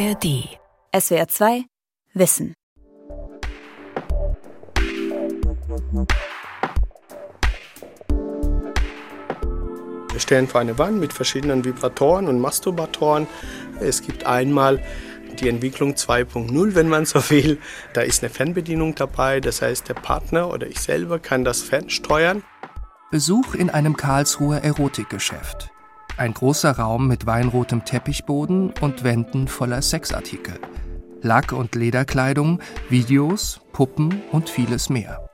ARD. SWR 2 Wissen. Wir stellen vor eine Wand mit verschiedenen Vibratoren und Masturbatoren. Es gibt einmal die Entwicklung 2.0, wenn man so will. Da ist eine Fernbedienung dabei, das heißt, der Partner oder ich selber kann das fernsteuern. Besuch in einem Karlsruher Erotikgeschäft. Ein großer Raum mit weinrotem Teppichboden und Wänden voller Sexartikel. Lack- und Lederkleidung, Videos, Puppen und vieles mehr.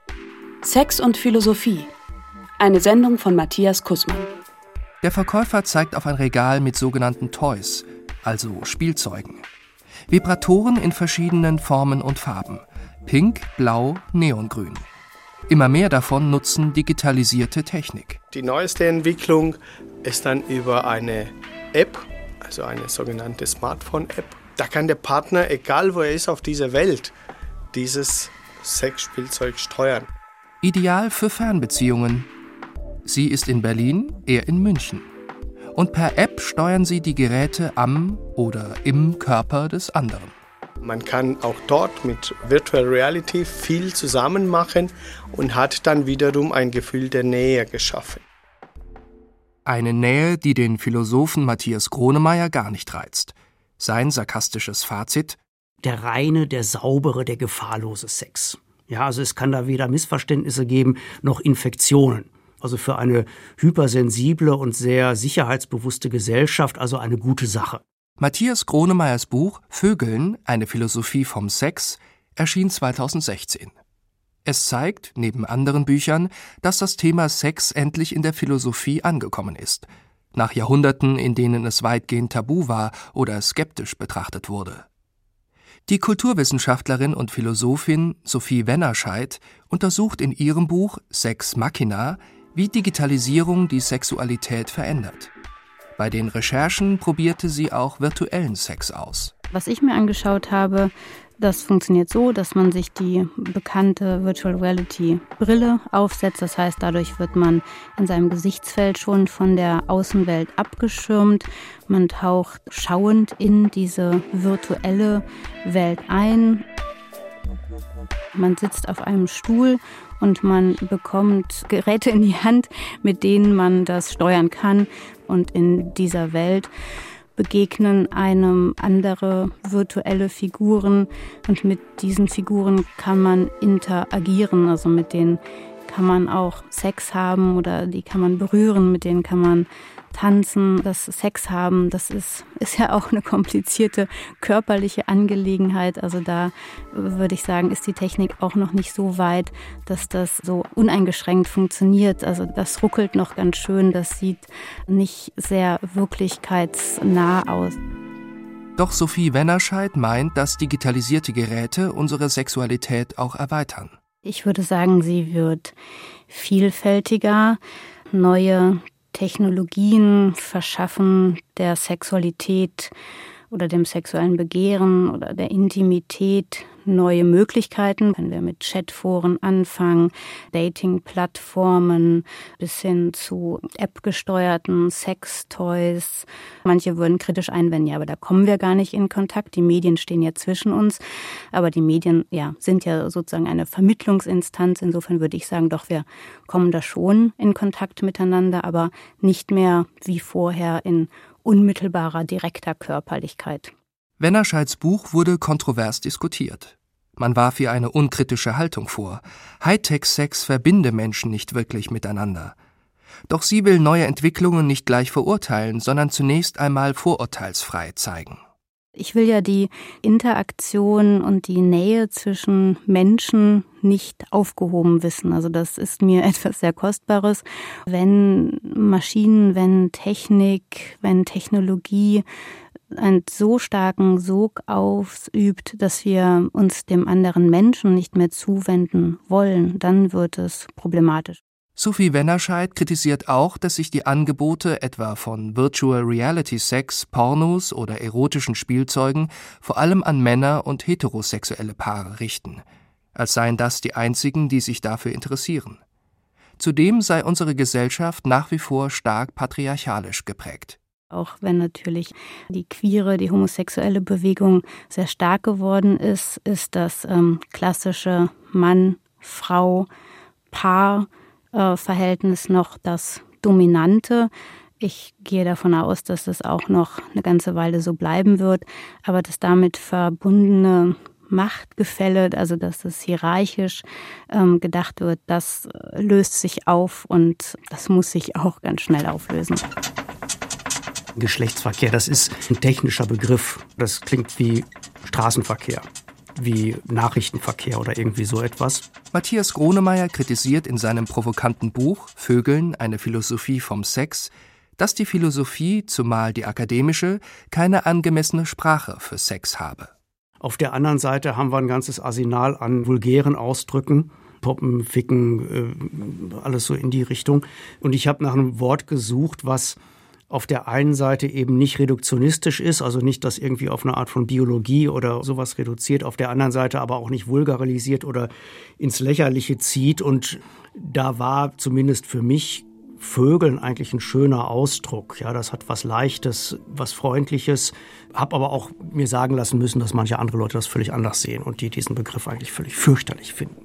Sex und Philosophie. Eine Sendung von Matthias Kussmann. Der Verkäufer zeigt auf ein Regal mit sogenannten Toys, also Spielzeugen. Vibratoren in verschiedenen Formen und Farben. Pink, Blau, Neongrün. Immer mehr davon nutzen digitalisierte Technik. Die neueste Entwicklung ist dann über eine App, also eine sogenannte Smartphone-App. Da kann der Partner, egal wo er ist auf dieser Welt, dieses Sexspielzeug steuern. Ideal für Fernbeziehungen. Sie ist in Berlin, er in München. Und per App steuern sie die Geräte am oder im Körper des anderen. Man kann auch dort mit Virtual Reality viel zusammen machen und hat dann wiederum ein Gefühl der Nähe geschaffen. Eine Nähe, die den Philosophen Matthias Gronemeyer gar nicht reizt. Sein sarkastisches Fazit: Der reine, der saubere, der gefahrlose Sex. Ja, also es kann da weder Missverständnisse geben noch Infektionen. Also für eine hypersensible und sehr sicherheitsbewusste Gesellschaft also eine gute Sache. Matthias Gronemeyers Buch Vögeln, eine Philosophie vom Sex erschien 2016. Es zeigt, neben anderen Büchern, dass das Thema Sex endlich in der Philosophie angekommen ist, nach Jahrhunderten, in denen es weitgehend tabu war oder skeptisch betrachtet wurde. Die Kulturwissenschaftlerin und Philosophin Sophie Wennerscheid untersucht in ihrem Buch Sex Machina, wie Digitalisierung die Sexualität verändert. Bei den Recherchen probierte sie auch virtuellen Sex aus. Was ich mir angeschaut habe, das funktioniert so, dass man sich die bekannte Virtual Reality Brille aufsetzt. Das heißt, dadurch wird man in seinem Gesichtsfeld schon von der Außenwelt abgeschirmt. Man taucht schauend in diese virtuelle Welt ein. Man sitzt auf einem Stuhl und man bekommt Geräte in die Hand, mit denen man das steuern kann. Und in dieser Welt begegnen einem andere virtuelle Figuren. Und mit diesen Figuren kann man interagieren, also mit denen kann man auch Sex haben oder die kann man berühren, mit denen kann man tanzen, das Sex haben, das ist, ist ja auch eine komplizierte körperliche Angelegenheit. Also da würde ich sagen, ist die Technik auch noch nicht so weit, dass das so uneingeschränkt funktioniert. Also das ruckelt noch ganz schön, das sieht nicht sehr wirklichkeitsnah aus. Doch Sophie Wennerscheid meint, dass digitalisierte Geräte unsere Sexualität auch erweitern. Ich würde sagen, sie wird vielfältiger. Neue Technologien verschaffen der Sexualität oder dem sexuellen Begehren oder der Intimität neue Möglichkeiten. Wenn wir mit Chatforen anfangen, Dating-Plattformen bis hin zu App-gesteuerten Sextoys. Manche würden kritisch einwenden, ja, aber da kommen wir gar nicht in Kontakt. Die Medien stehen ja zwischen uns. Aber die Medien, ja, sind ja sozusagen eine Vermittlungsinstanz. Insofern würde ich sagen, doch, wir kommen da schon in Kontakt miteinander, aber nicht mehr wie vorher in unmittelbarer, direkter Körperlichkeit. Wennerscheids Buch wurde kontrovers diskutiert. Man warf ihr eine unkritische Haltung vor. Hightech-Sex verbinde Menschen nicht wirklich miteinander. Doch sie will neue Entwicklungen nicht gleich verurteilen, sondern zunächst einmal vorurteilsfrei zeigen. Ich will ja die Interaktion und die Nähe zwischen Menschen nicht aufgehoben wissen. Also das ist mir etwas sehr Kostbares. Wenn Maschinen, wenn Technik, wenn Technologie einen so starken Sog ausübt, dass wir uns dem anderen Menschen nicht mehr zuwenden wollen, dann wird es problematisch. Sophie Wennerscheid kritisiert auch, dass sich die Angebote etwa von Virtual Reality Sex, Pornos oder erotischen Spielzeugen vor allem an Männer und heterosexuelle Paare richten, als seien das die einzigen, die sich dafür interessieren. Zudem sei unsere Gesellschaft nach wie vor stark patriarchalisch geprägt. Auch wenn natürlich die queere, die homosexuelle Bewegung sehr stark geworden ist, ist das ähm, klassische Mann, Frau, Paar äh, Verhältnis noch das dominante. Ich gehe davon aus, dass das auch noch eine ganze Weile so bleiben wird, aber das damit verbundene Machtgefälle, also dass das hierarchisch ähm, gedacht wird, das äh, löst sich auf und das muss sich auch ganz schnell auflösen. Geschlechtsverkehr, das ist ein technischer Begriff. Das klingt wie Straßenverkehr, wie Nachrichtenverkehr oder irgendwie so etwas. Matthias Gronemeyer kritisiert in seinem provokanten Buch Vögeln, eine Philosophie vom Sex, dass die Philosophie, zumal die akademische, keine angemessene Sprache für Sex habe. Auf der anderen Seite haben wir ein ganzes Arsenal an vulgären Ausdrücken. Poppen, Ficken, äh, alles so in die Richtung. Und ich habe nach einem Wort gesucht, was auf der einen Seite eben nicht reduktionistisch ist, also nicht das irgendwie auf eine Art von Biologie oder sowas reduziert, auf der anderen Seite aber auch nicht vulgarisiert oder ins Lächerliche zieht. Und da war zumindest für mich Vögeln eigentlich ein schöner Ausdruck. Ja, das hat was Leichtes, was Freundliches. Hab aber auch mir sagen lassen müssen, dass manche andere Leute das völlig anders sehen und die diesen Begriff eigentlich völlig fürchterlich finden.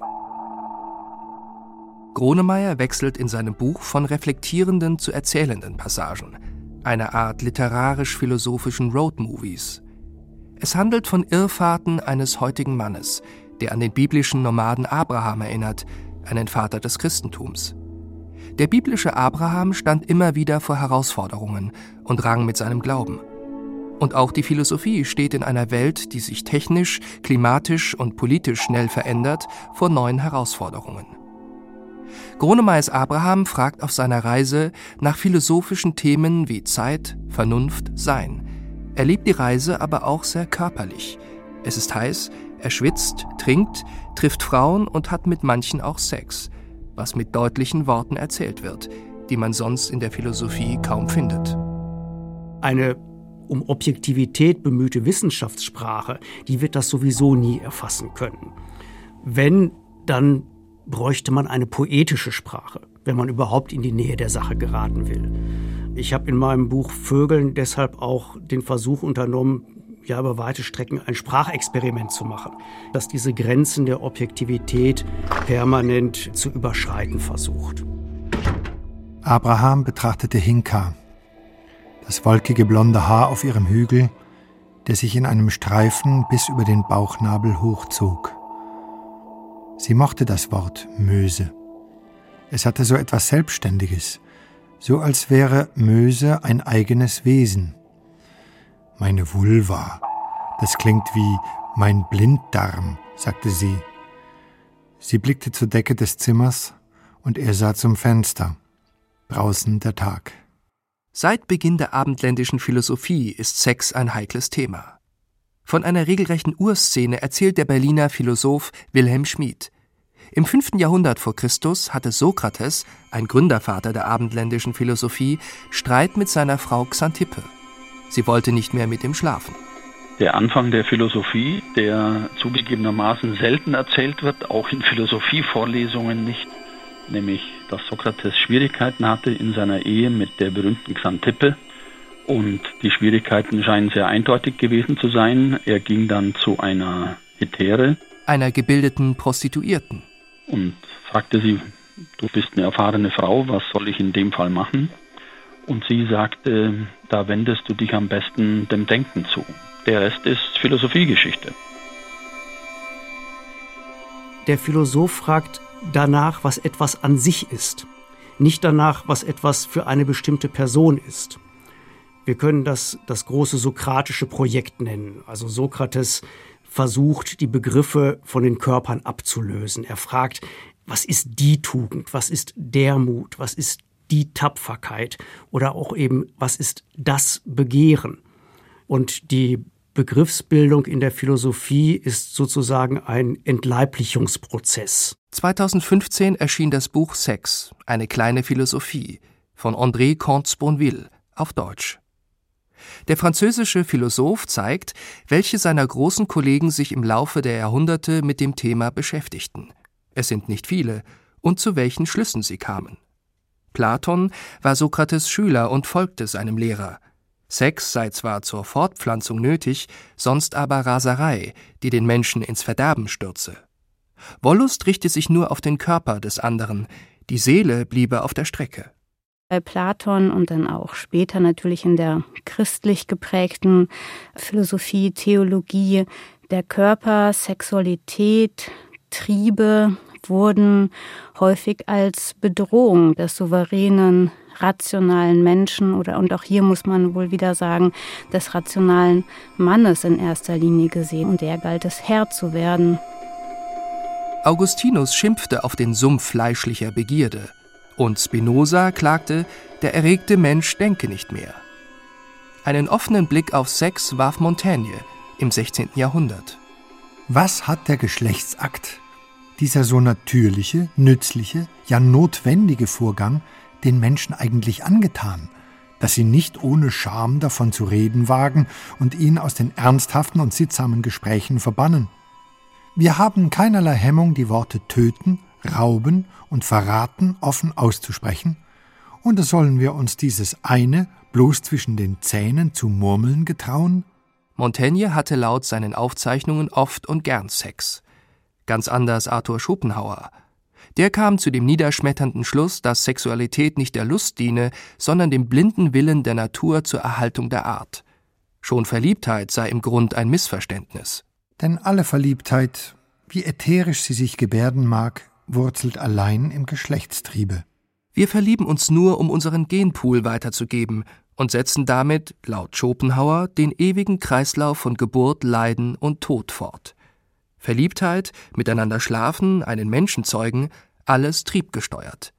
Gronemeyer wechselt in seinem Buch von reflektierenden zu erzählenden Passagen, eine Art literarisch-philosophischen Roadmovies. Es handelt von Irrfahrten eines heutigen Mannes, der an den biblischen Nomaden Abraham erinnert, einen Vater des Christentums. Der biblische Abraham stand immer wieder vor Herausforderungen und rang mit seinem Glauben. Und auch die Philosophie steht in einer Welt, die sich technisch, klimatisch und politisch schnell verändert, vor neuen Herausforderungen. Gronemeyers Abraham fragt auf seiner Reise nach philosophischen Themen wie Zeit, Vernunft, Sein. Er lebt die Reise aber auch sehr körperlich. Es ist heiß, er schwitzt, trinkt, trifft Frauen und hat mit manchen auch Sex – was mit deutlichen Worten erzählt wird, die man sonst in der Philosophie kaum findet. Eine um Objektivität bemühte Wissenschaftssprache, die wird das sowieso nie erfassen können. Wenn, dann bräuchte man eine poetische Sprache, wenn man überhaupt in die Nähe der Sache geraten will. Ich habe in meinem Buch Vögeln deshalb auch den Versuch unternommen, ja über weite Strecken ein Sprachexperiment zu machen, das diese Grenzen der Objektivität permanent zu überschreiten versucht. Abraham betrachtete Hinka, das wolkige blonde Haar auf ihrem Hügel, der sich in einem Streifen bis über den Bauchnabel hochzog. Sie mochte das Wort Möse. Es hatte so etwas Selbstständiges, so als wäre Möse ein eigenes Wesen. Meine Vulva. Das klingt wie mein Blinddarm, sagte sie. Sie blickte zur Decke des Zimmers und er sah zum Fenster. Draußen der Tag. Seit Beginn der abendländischen Philosophie ist Sex ein heikles Thema. Von einer regelrechten Urszene erzählt der Berliner Philosoph Wilhelm Schmid. Im 5. Jahrhundert vor Christus hatte Sokrates, ein Gründervater der abendländischen Philosophie, Streit mit seiner Frau Xantippe. Sie wollte nicht mehr mit ihm schlafen. Der Anfang der Philosophie, der zugegebenermaßen selten erzählt wird, auch in Philosophievorlesungen nicht, nämlich dass Sokrates Schwierigkeiten hatte in seiner Ehe mit der berühmten Xantippe. Und die Schwierigkeiten scheinen sehr eindeutig gewesen zu sein. Er ging dann zu einer Hetäre, einer gebildeten Prostituierten, und fragte sie, du bist eine erfahrene Frau, was soll ich in dem Fall machen? Und sie sagte, da wendest du dich am besten dem Denken zu. Der Rest ist Philosophiegeschichte. Der Philosoph fragt danach, was etwas an sich ist, nicht danach, was etwas für eine bestimmte Person ist. Wir können das das große sokratische Projekt nennen. Also Sokrates versucht, die Begriffe von den Körpern abzulösen. Er fragt, was ist die Tugend, was ist der Mut, was ist die Tapferkeit oder auch eben, was ist das Begehren? Und die Begriffsbildung in der Philosophie ist sozusagen ein Entleiblichungsprozess. 2015 erschien das Buch Sex, eine kleine Philosophie von André Comte-Sponville auf Deutsch. Der französische Philosoph zeigt, welche seiner großen Kollegen sich im Laufe der Jahrhunderte mit dem Thema beschäftigten. Es sind nicht viele, und zu welchen Schlüssen sie kamen. Platon war Sokrates Schüler und folgte seinem Lehrer. Sex sei zwar zur Fortpflanzung nötig, sonst aber Raserei, die den Menschen ins Verderben stürze. Wollust richte sich nur auf den Körper des anderen, die Seele bliebe auf der Strecke. Bei Platon und dann auch später natürlich in der christlich geprägten Philosophie, Theologie, der Körper, Sexualität, Triebe wurden häufig als Bedrohung des souveränen, rationalen Menschen oder und auch hier muss man wohl wieder sagen, des rationalen Mannes in erster Linie gesehen und der galt es Herr zu werden. Augustinus schimpfte auf den Sumpf fleischlicher Begierde, und Spinoza klagte, der erregte Mensch denke nicht mehr. Einen offenen Blick auf Sex warf Montaigne im 16. Jahrhundert. Was hat der Geschlechtsakt, dieser so natürliche, nützliche, ja notwendige Vorgang, den Menschen eigentlich angetan, dass sie nicht ohne Scham davon zu reden wagen und ihn aus den ernsthaften und sittsamen Gesprächen verbannen? Wir haben keinerlei Hemmung, die Worte töten, rauben und verraten offen auszusprechen, und da sollen wir uns dieses eine bloß zwischen den Zähnen zu murmeln getrauen? Montaigne hatte laut seinen Aufzeichnungen oft und gern Sex. Ganz anders Arthur Schopenhauer. Der kam zu dem niederschmetternden Schluss, dass Sexualität nicht der Lust diene, sondern dem blinden Willen der Natur zur Erhaltung der Art. Schon Verliebtheit sei im Grund ein Missverständnis. Denn alle Verliebtheit, wie ätherisch sie sich gebärden mag, wurzelt allein im Geschlechtstriebe. Wir verlieben uns nur, um unseren Genpool weiterzugeben und setzen damit, laut Schopenhauer, den ewigen Kreislauf von Geburt, Leiden und Tod fort. Verliebtheit, miteinander schlafen, einen Menschen zeugen, alles triebgesteuert.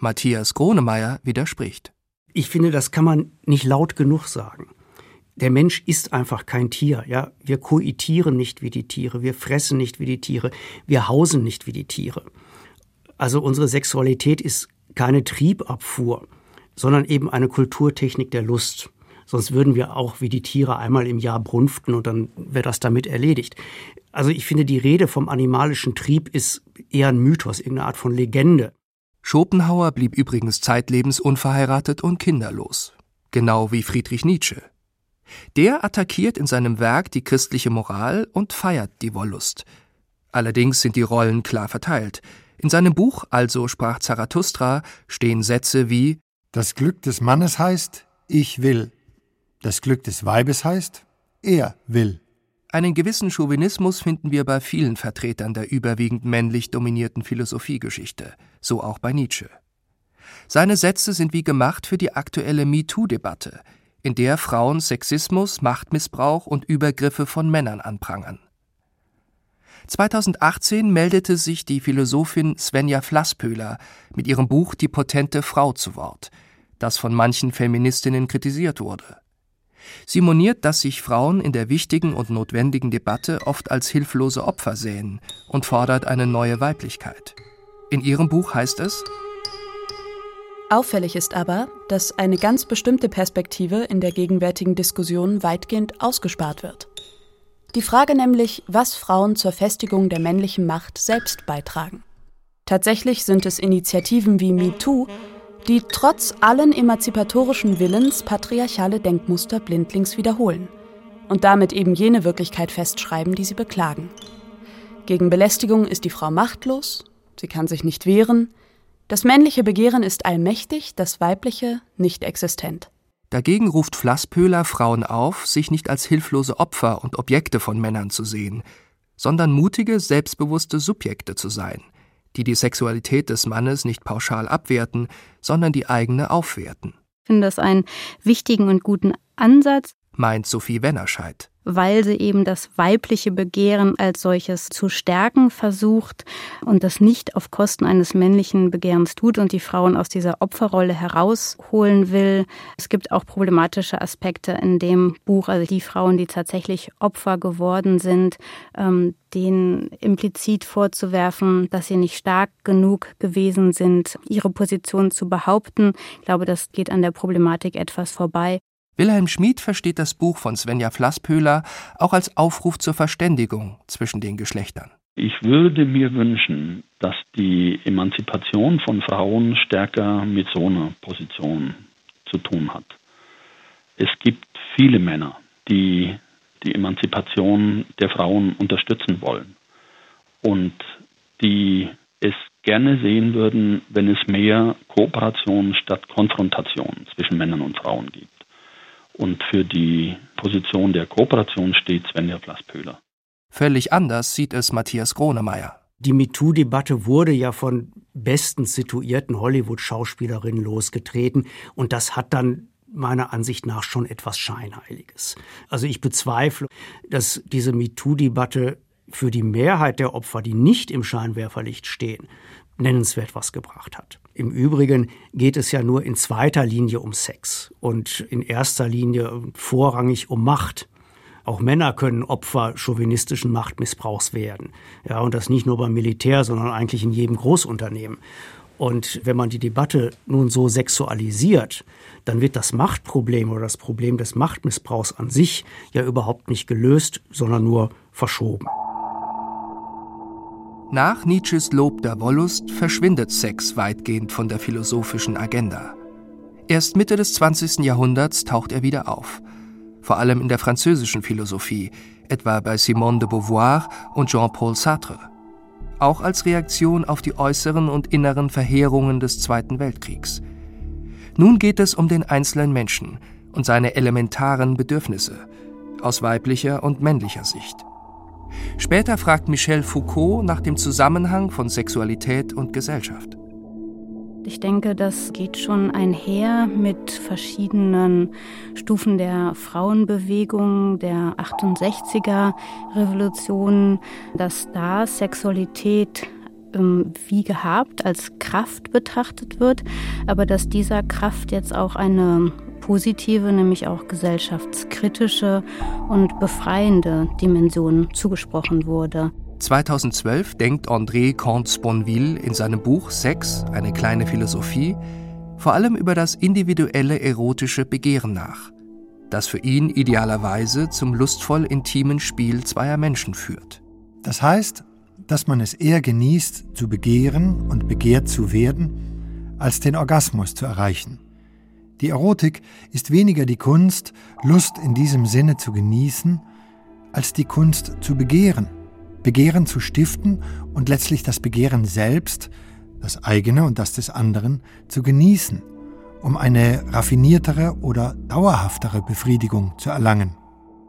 Matthias Gronemeyer widerspricht. Ich finde, das kann man nicht laut genug sagen der Mensch ist einfach kein Tier, ja. Wir koitieren nicht wie die Tiere, wir fressen nicht wie die Tiere, wir hausen nicht wie die Tiere. Also unsere Sexualität ist keine Triebabfuhr, sondern eben eine Kulturtechnik der Lust. Sonst würden wir auch wie die Tiere einmal im Jahr brunften und dann wäre das damit erledigt. Also ich finde, die Rede vom animalischen Trieb ist eher ein Mythos, irgendeine Art von Legende. Schopenhauer blieb übrigens zeitlebens unverheiratet und kinderlos. Genau wie Friedrich Nietzsche. Der attackiert in seinem Werk die christliche Moral und feiert die Wollust. Allerdings sind die Rollen klar verteilt. In seinem Buch Also sprach Zarathustra stehen Sätze wie Das Glück des Mannes heißt, ich will. Das Glück des Weibes heißt, er will. Einen gewissen Chauvinismus finden wir bei vielen Vertretern der überwiegend männlich dominierten Philosophiegeschichte, so auch bei Nietzsche. Seine Sätze sind wie gemacht für die aktuelle MeToo-Debatte, in der Frauen Sexismus, Machtmissbrauch und Übergriffe von Männern anprangern. 2018 meldete sich die Philosophin Svenja Flasspöhler mit ihrem Buch Die potente Frau zu Wort, das von manchen Feministinnen kritisiert wurde. Sie moniert, dass sich Frauen in der wichtigen und notwendigen Debatte oft als hilflose Opfer sehen und fordert eine neue Weiblichkeit. In ihrem Buch heißt es Auffällig ist aber, dass eine ganz bestimmte Perspektive in der gegenwärtigen Diskussion weitgehend ausgespart wird. Die Frage nämlich, was Frauen zur Festigung der männlichen Macht selbst beitragen. Tatsächlich sind es Initiativen wie MeToo, die trotz allen emanzipatorischen Willens patriarchale Denkmuster blindlings wiederholen und damit eben jene Wirklichkeit festschreiben, die sie beklagen. Gegen Belästigung ist die Frau machtlos, sie kann sich nicht wehren, das männliche Begehren ist allmächtig, das weibliche nicht existent. Dagegen ruft Flasspöhler Frauen auf, sich nicht als hilflose Opfer und Objekte von Männern zu sehen, sondern mutige, selbstbewusste Subjekte zu sein, die die Sexualität des Mannes nicht pauschal abwerten, sondern die eigene aufwerten. Ich finde das einen wichtigen und guten Ansatz, meint Sophie Wennerscheid weil sie eben das weibliche Begehren als solches zu stärken versucht und das nicht auf Kosten eines männlichen Begehrens tut und die Frauen aus dieser Opferrolle herausholen will. Es gibt auch problematische Aspekte in dem Buch, also die Frauen, die tatsächlich Opfer geworden sind, ähm, denen implizit vorzuwerfen, dass sie nicht stark genug gewesen sind, ihre Position zu behaupten. Ich glaube, das geht an der Problematik etwas vorbei. Wilhelm Schmid versteht das Buch von Svenja Flasspöhler auch als Aufruf zur Verständigung zwischen den Geschlechtern. Ich würde mir wünschen, dass die Emanzipation von Frauen stärker mit so einer Position zu tun hat. Es gibt viele Männer, die die Emanzipation der Frauen unterstützen wollen und die es gerne sehen würden, wenn es mehr Kooperation statt Konfrontation zwischen Männern und Frauen gibt. Und für die Position der Kooperation steht Svenja Blass-Pöhler. Völlig anders sieht es Matthias Gronemeyer. Die MeToo-Debatte wurde ja von bestens situierten Hollywood-Schauspielerinnen losgetreten und das hat dann meiner Ansicht nach schon etwas Scheinheiliges. Also ich bezweifle, dass diese MeToo-Debatte für die Mehrheit der Opfer, die nicht im Scheinwerferlicht stehen, nennenswert was gebracht hat. Im Übrigen geht es ja nur in zweiter Linie um Sex und in erster Linie vorrangig um Macht. Auch Männer können Opfer chauvinistischen Machtmissbrauchs werden. Ja, und das nicht nur beim Militär, sondern eigentlich in jedem Großunternehmen. Und wenn man die Debatte nun so sexualisiert, dann wird das Machtproblem oder das Problem des Machtmissbrauchs an sich ja überhaupt nicht gelöst, sondern nur verschoben. Nach Nietzsches Lob der Wollust verschwindet Sex weitgehend von der philosophischen Agenda. Erst Mitte des 20. Jahrhunderts taucht er wieder auf, vor allem in der französischen Philosophie, etwa bei Simone de Beauvoir und Jean-Paul Sartre. Auch als Reaktion auf die äußeren und inneren Verheerungen des Zweiten Weltkriegs. Nun geht es um den einzelnen Menschen und seine elementaren Bedürfnisse aus weiblicher und männlicher Sicht. Später fragt Michel Foucault nach dem Zusammenhang von Sexualität und Gesellschaft. Ich denke, das geht schon einher mit verschiedenen Stufen der Frauenbewegung, der 68er Revolution, dass da Sexualität ähm, wie gehabt als Kraft betrachtet wird, aber dass dieser Kraft jetzt auch eine positive, nämlich auch gesellschaftskritische und befreiende Dimension zugesprochen wurde. 2012 denkt André Comte-Sponville in seinem Buch Sex, eine kleine Philosophie, vor allem über das individuelle erotische Begehren nach, das für ihn idealerweise zum lustvoll intimen Spiel zweier Menschen führt. Das heißt, dass man es eher genießt, zu begehren und begehrt zu werden, als den Orgasmus zu erreichen. Die Erotik ist weniger die Kunst, Lust in diesem Sinne zu genießen, als die Kunst zu begehren, Begehren zu stiften und letztlich das Begehren selbst, das eigene und das des anderen, zu genießen, um eine raffiniertere oder dauerhaftere Befriedigung zu erlangen.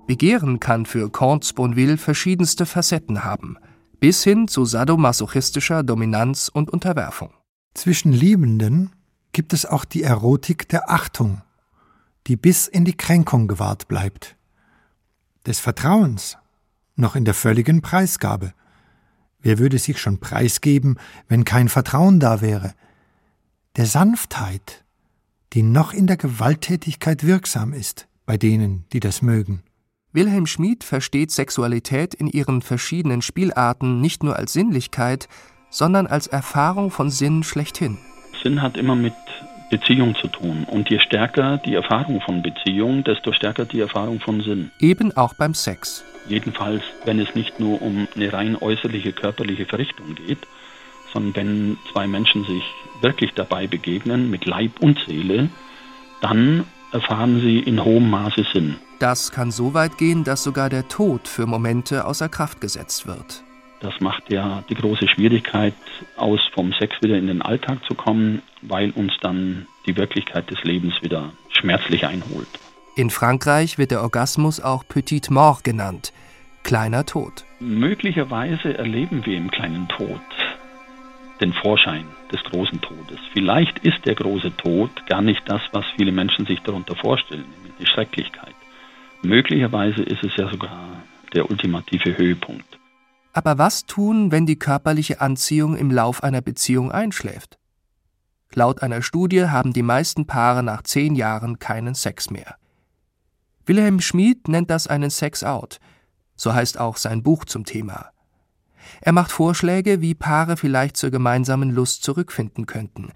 Begehren kann für Comte Sponville verschiedenste Facetten haben, bis hin zu sadomasochistischer Dominanz und Unterwerfung. Zwischen Liebenden gibt es auch die Erotik der Achtung, die bis in die Kränkung gewahrt bleibt, des Vertrauens, noch in der völligen Preisgabe. Wer würde sich schon preisgeben, wenn kein Vertrauen da wäre? Der Sanftheit, die noch in der Gewalttätigkeit wirksam ist, bei denen, die das mögen. Wilhelm Schmid versteht Sexualität in ihren verschiedenen Spielarten nicht nur als Sinnlichkeit, sondern als Erfahrung von Sinn schlechthin. Sinn hat immer mit Beziehung zu tun. Und je stärker die Erfahrung von Beziehung, desto stärker die Erfahrung von Sinn. Eben auch beim Sex. Jedenfalls, wenn es nicht nur um eine rein äußerliche körperliche Verrichtung geht, sondern wenn zwei Menschen sich wirklich dabei begegnen, mit Leib und Seele, dann erfahren sie in hohem Maße Sinn. Das kann so weit gehen, dass sogar der Tod für Momente außer Kraft gesetzt wird. Das macht ja die große Schwierigkeit aus, vom Sex wieder in den Alltag zu kommen, weil uns dann die Wirklichkeit des Lebens wieder schmerzlich einholt. In Frankreich wird der Orgasmus auch Petite Mort genannt, kleiner Tod. Möglicherweise erleben wir im kleinen Tod den Vorschein des großen Todes. Vielleicht ist der große Tod gar nicht das, was viele Menschen sich darunter vorstellen, nämlich die Schrecklichkeit. Möglicherweise ist es ja sogar der ultimative Höhepunkt. Aber was tun, wenn die körperliche Anziehung im Lauf einer Beziehung einschläft? Laut einer Studie haben die meisten Paare nach zehn Jahren keinen Sex mehr. Wilhelm Schmid nennt das einen Sex-out, so heißt auch sein Buch zum Thema. Er macht Vorschläge, wie Paare vielleicht zur gemeinsamen Lust zurückfinden könnten.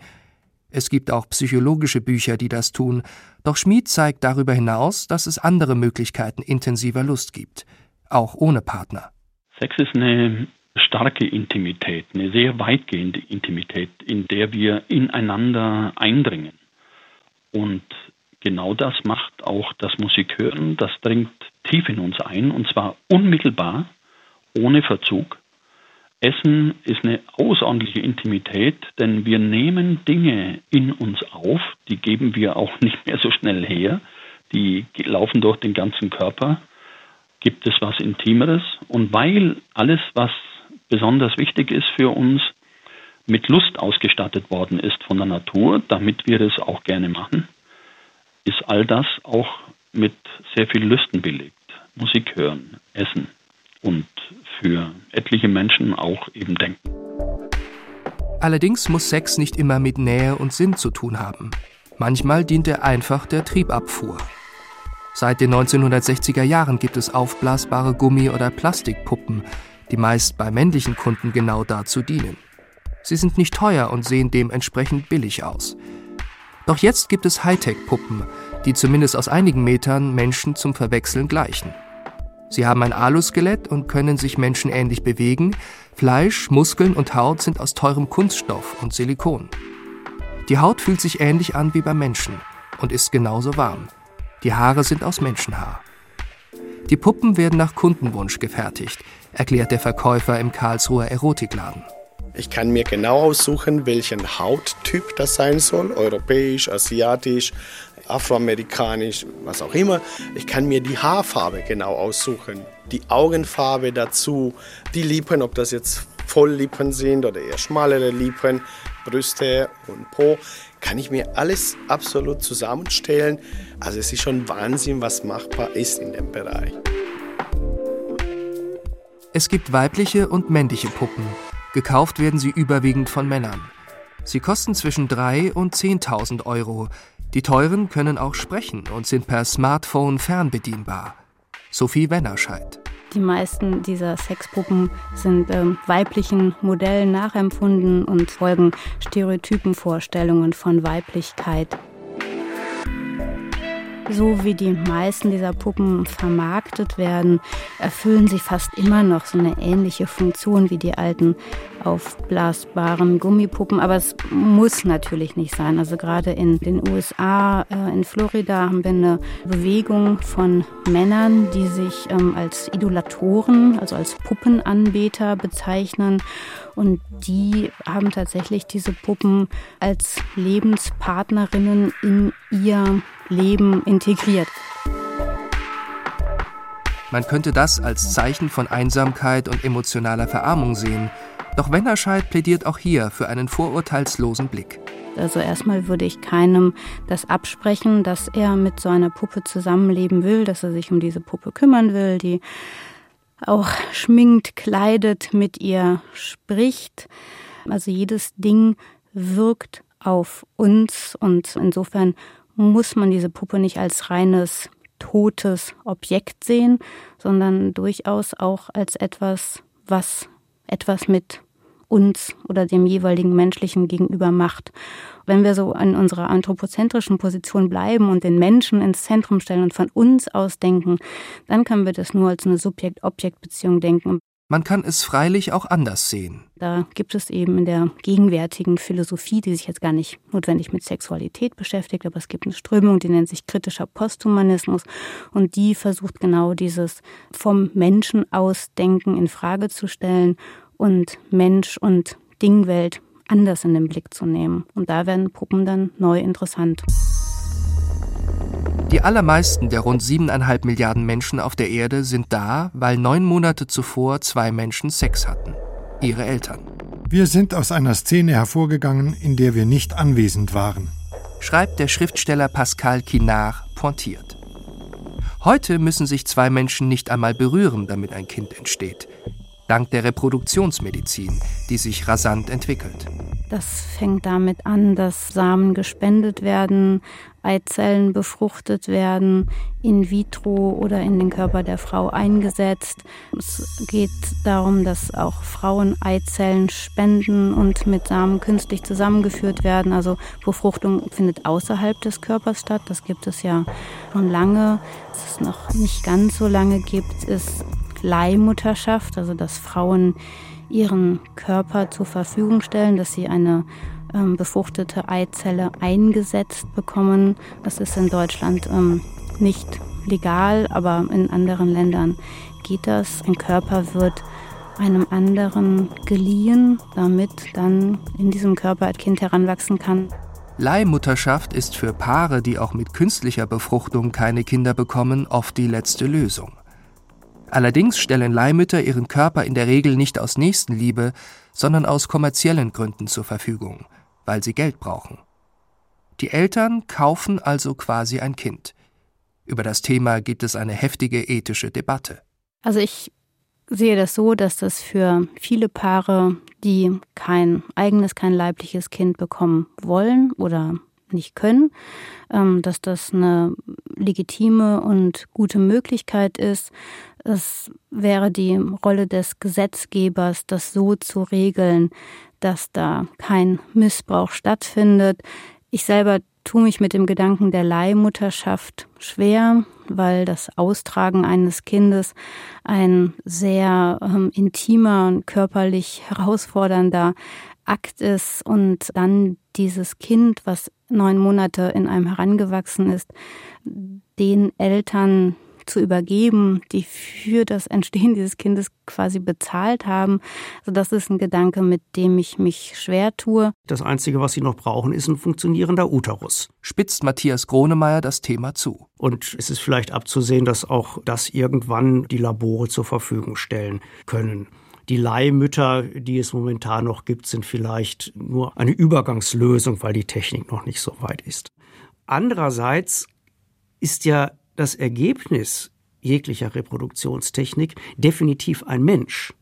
Es gibt auch psychologische Bücher, die das tun, doch Schmid zeigt darüber hinaus, dass es andere Möglichkeiten intensiver Lust gibt, auch ohne Partner. Sex ist eine starke Intimität, eine sehr weitgehende Intimität, in der wir ineinander eindringen. Und genau das macht auch das Musikhören. Das dringt tief in uns ein und zwar unmittelbar, ohne Verzug. Essen ist eine außerordentliche Intimität, denn wir nehmen Dinge in uns auf, die geben wir auch nicht mehr so schnell her, die laufen durch den ganzen Körper. Gibt es was Intimeres? Und weil alles, was besonders wichtig ist für uns, mit Lust ausgestattet worden ist von der Natur, damit wir es auch gerne machen, ist all das auch mit sehr viel Lüsten belegt. Musik hören, essen und für etliche Menschen auch eben denken. Allerdings muss Sex nicht immer mit Nähe und Sinn zu tun haben. Manchmal dient er einfach der Triebabfuhr. Seit den 1960er Jahren gibt es aufblasbare Gummi- oder Plastikpuppen, die meist bei männlichen Kunden genau dazu dienen. Sie sind nicht teuer und sehen dementsprechend billig aus. Doch jetzt gibt es Hightech-Puppen, die zumindest aus einigen Metern Menschen zum Verwechseln gleichen. Sie haben ein Aluskelett und können sich menschenähnlich bewegen. Fleisch, Muskeln und Haut sind aus teurem Kunststoff und Silikon. Die Haut fühlt sich ähnlich an wie beim Menschen und ist genauso warm. Die Haare sind aus Menschenhaar. Die Puppen werden nach Kundenwunsch gefertigt, erklärt der Verkäufer im Karlsruher Erotikladen. Ich kann mir genau aussuchen, welchen Hauttyp das sein soll, europäisch, asiatisch, afroamerikanisch, was auch immer. Ich kann mir die Haarfarbe genau aussuchen, die Augenfarbe dazu, die Lippen, ob das jetzt Volllippen sind oder eher schmalere Lippen, Brüste und Po, kann ich mir alles absolut zusammenstellen. Also es ist schon Wahnsinn, was machbar ist in dem Bereich. Es gibt weibliche und männliche Puppen. Gekauft werden sie überwiegend von Männern. Sie kosten zwischen 3 und 10.000 Euro. Die teuren können auch sprechen und sind per Smartphone fernbedienbar. Sophie Wennerscheid. Die meisten dieser Sexpuppen sind ähm, weiblichen Modellen nachempfunden und folgen stereotypen Vorstellungen von Weiblichkeit so wie die meisten dieser Puppen vermarktet werden, erfüllen sie fast immer noch so eine ähnliche Funktion wie die alten aufblasbaren Gummipuppen. Aber es muss natürlich nicht sein. Also gerade in den USA, äh, in Florida haben wir eine Bewegung von Männern, die sich ähm, als Idolatoren, also als Puppenanbeter bezeichnen. Und die haben tatsächlich diese Puppen als Lebenspartnerinnen in ihr Leben integriert. Man könnte das als Zeichen von Einsamkeit und emotionaler Verarmung sehen. Doch Wennerscheid plädiert auch hier für einen vorurteilslosen Blick. Also erstmal würde ich keinem das absprechen, dass er mit so einer Puppe zusammenleben will, dass er sich um diese Puppe kümmern will, die auch schminkt, kleidet, mit ihr spricht. Also jedes Ding wirkt auf uns und insofern muss man diese Puppe nicht als reines totes Objekt sehen, sondern durchaus auch als etwas, was etwas mit uns oder dem jeweiligen menschlichen Gegenüber macht. Wenn wir so in unserer anthropozentrischen Position bleiben und den Menschen ins Zentrum stellen und von uns aus denken, dann können wir das nur als eine Subjekt-Objekt-Beziehung denken. Man kann es freilich auch anders sehen. Da gibt es eben in der gegenwärtigen Philosophie, die sich jetzt gar nicht notwendig mit Sexualität beschäftigt, aber es gibt eine Strömung, die nennt sich kritischer Posthumanismus und die versucht genau dieses vom Menschen aus Denken in Frage zu stellen und Mensch und Dingwelt anders in den Blick zu nehmen. Und da werden Puppen dann neu interessant. Die allermeisten der rund siebeneinhalb Milliarden Menschen auf der Erde sind da, weil neun Monate zuvor zwei Menschen Sex hatten. Ihre Eltern. Wir sind aus einer Szene hervorgegangen, in der wir nicht anwesend waren. Schreibt der Schriftsteller Pascal Quinard pointiert. Heute müssen sich zwei Menschen nicht einmal berühren, damit ein Kind entsteht. Dank der Reproduktionsmedizin, die sich rasant entwickelt. Das fängt damit an, dass Samen gespendet werden, Eizellen befruchtet werden, in vitro oder in den Körper der Frau eingesetzt. Es geht darum, dass auch Frauen Eizellen spenden und mit Samen künstlich zusammengeführt werden. Also Befruchtung findet außerhalb des Körpers statt. Das gibt es ja schon lange. Was es noch nicht ganz so lange gibt, ist Leihmutterschaft, also dass Frauen ihren Körper zur Verfügung stellen, dass sie eine ähm, befruchtete Eizelle eingesetzt bekommen. Das ist in Deutschland ähm, nicht legal, aber in anderen Ländern geht das. Ein Körper wird einem anderen geliehen, damit dann in diesem Körper ein Kind heranwachsen kann. Leihmutterschaft ist für Paare, die auch mit künstlicher Befruchtung keine Kinder bekommen, oft die letzte Lösung. Allerdings stellen Leihmütter ihren Körper in der Regel nicht aus Nächstenliebe, sondern aus kommerziellen Gründen zur Verfügung, weil sie Geld brauchen. Die Eltern kaufen also quasi ein Kind. Über das Thema gibt es eine heftige ethische Debatte. Also ich sehe das so, dass das für viele Paare, die kein eigenes, kein leibliches Kind bekommen wollen oder nicht können, ähm, dass das eine legitime und gute Möglichkeit ist. Es wäre die Rolle des Gesetzgebers, das so zu regeln, dass da kein Missbrauch stattfindet. Ich selber tue mich mit dem Gedanken der Leihmutterschaft schwer, weil das Austragen eines Kindes ein sehr ähm, intimer und körperlich herausfordernder Akt ist und dann dieses Kind, was neun Monate in einem herangewachsen ist, den Eltern zu übergeben, die für das Entstehen dieses Kindes quasi bezahlt haben. Also das ist ein Gedanke, mit dem ich mich schwer tue. Das Einzige, was sie noch brauchen, ist ein funktionierender Uterus. Spitzt Matthias Gronemeyer das Thema zu. Und es ist vielleicht abzusehen, dass auch das irgendwann die Labore zur Verfügung stellen können. Die Leihmütter, die es momentan noch gibt, sind vielleicht nur eine Übergangslösung, weil die Technik noch nicht so weit ist. Andererseits ist ja das Ergebnis jeglicher Reproduktionstechnik definitiv ein Mensch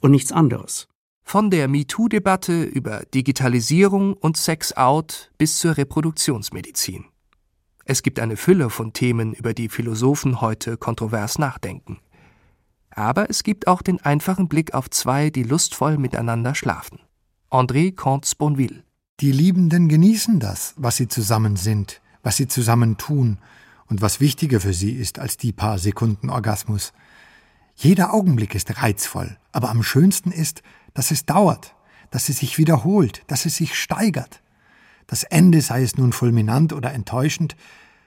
und nichts anderes. Von der MeToo-Debatte über Digitalisierung und Sex-Out bis zur Reproduktionsmedizin. Es gibt eine Fülle von Themen, über die Philosophen heute kontrovers nachdenken. Aber es gibt auch den einfachen Blick auf zwei, die lustvoll miteinander schlafen. André Comte-Sponville. Die Liebenden genießen das, was sie zusammen sind, was sie zusammen tun und was wichtiger für sie ist als die paar Sekunden Orgasmus. Jeder Augenblick ist reizvoll, aber am schönsten ist, dass es dauert, dass es sich wiederholt, dass es sich steigert. Das Ende, sei es nun fulminant oder enttäuschend,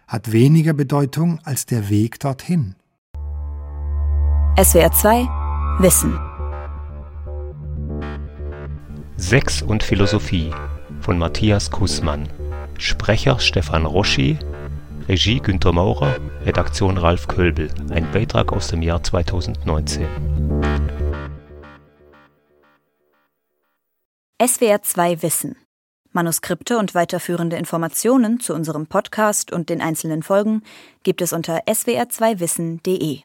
hat weniger Bedeutung als der Weg dorthin. SWR 2 Wissen Sex und Philosophie von Matthias Kussmann. Sprecher Stefan Roschi, Regie Günter Maurer, Redaktion Ralf Kölbel. Ein Beitrag aus dem Jahr 2019. SWR 2 Wissen. Manuskripte und weiterführende Informationen zu unserem Podcast und den einzelnen Folgen gibt es unter swr2wissen.de.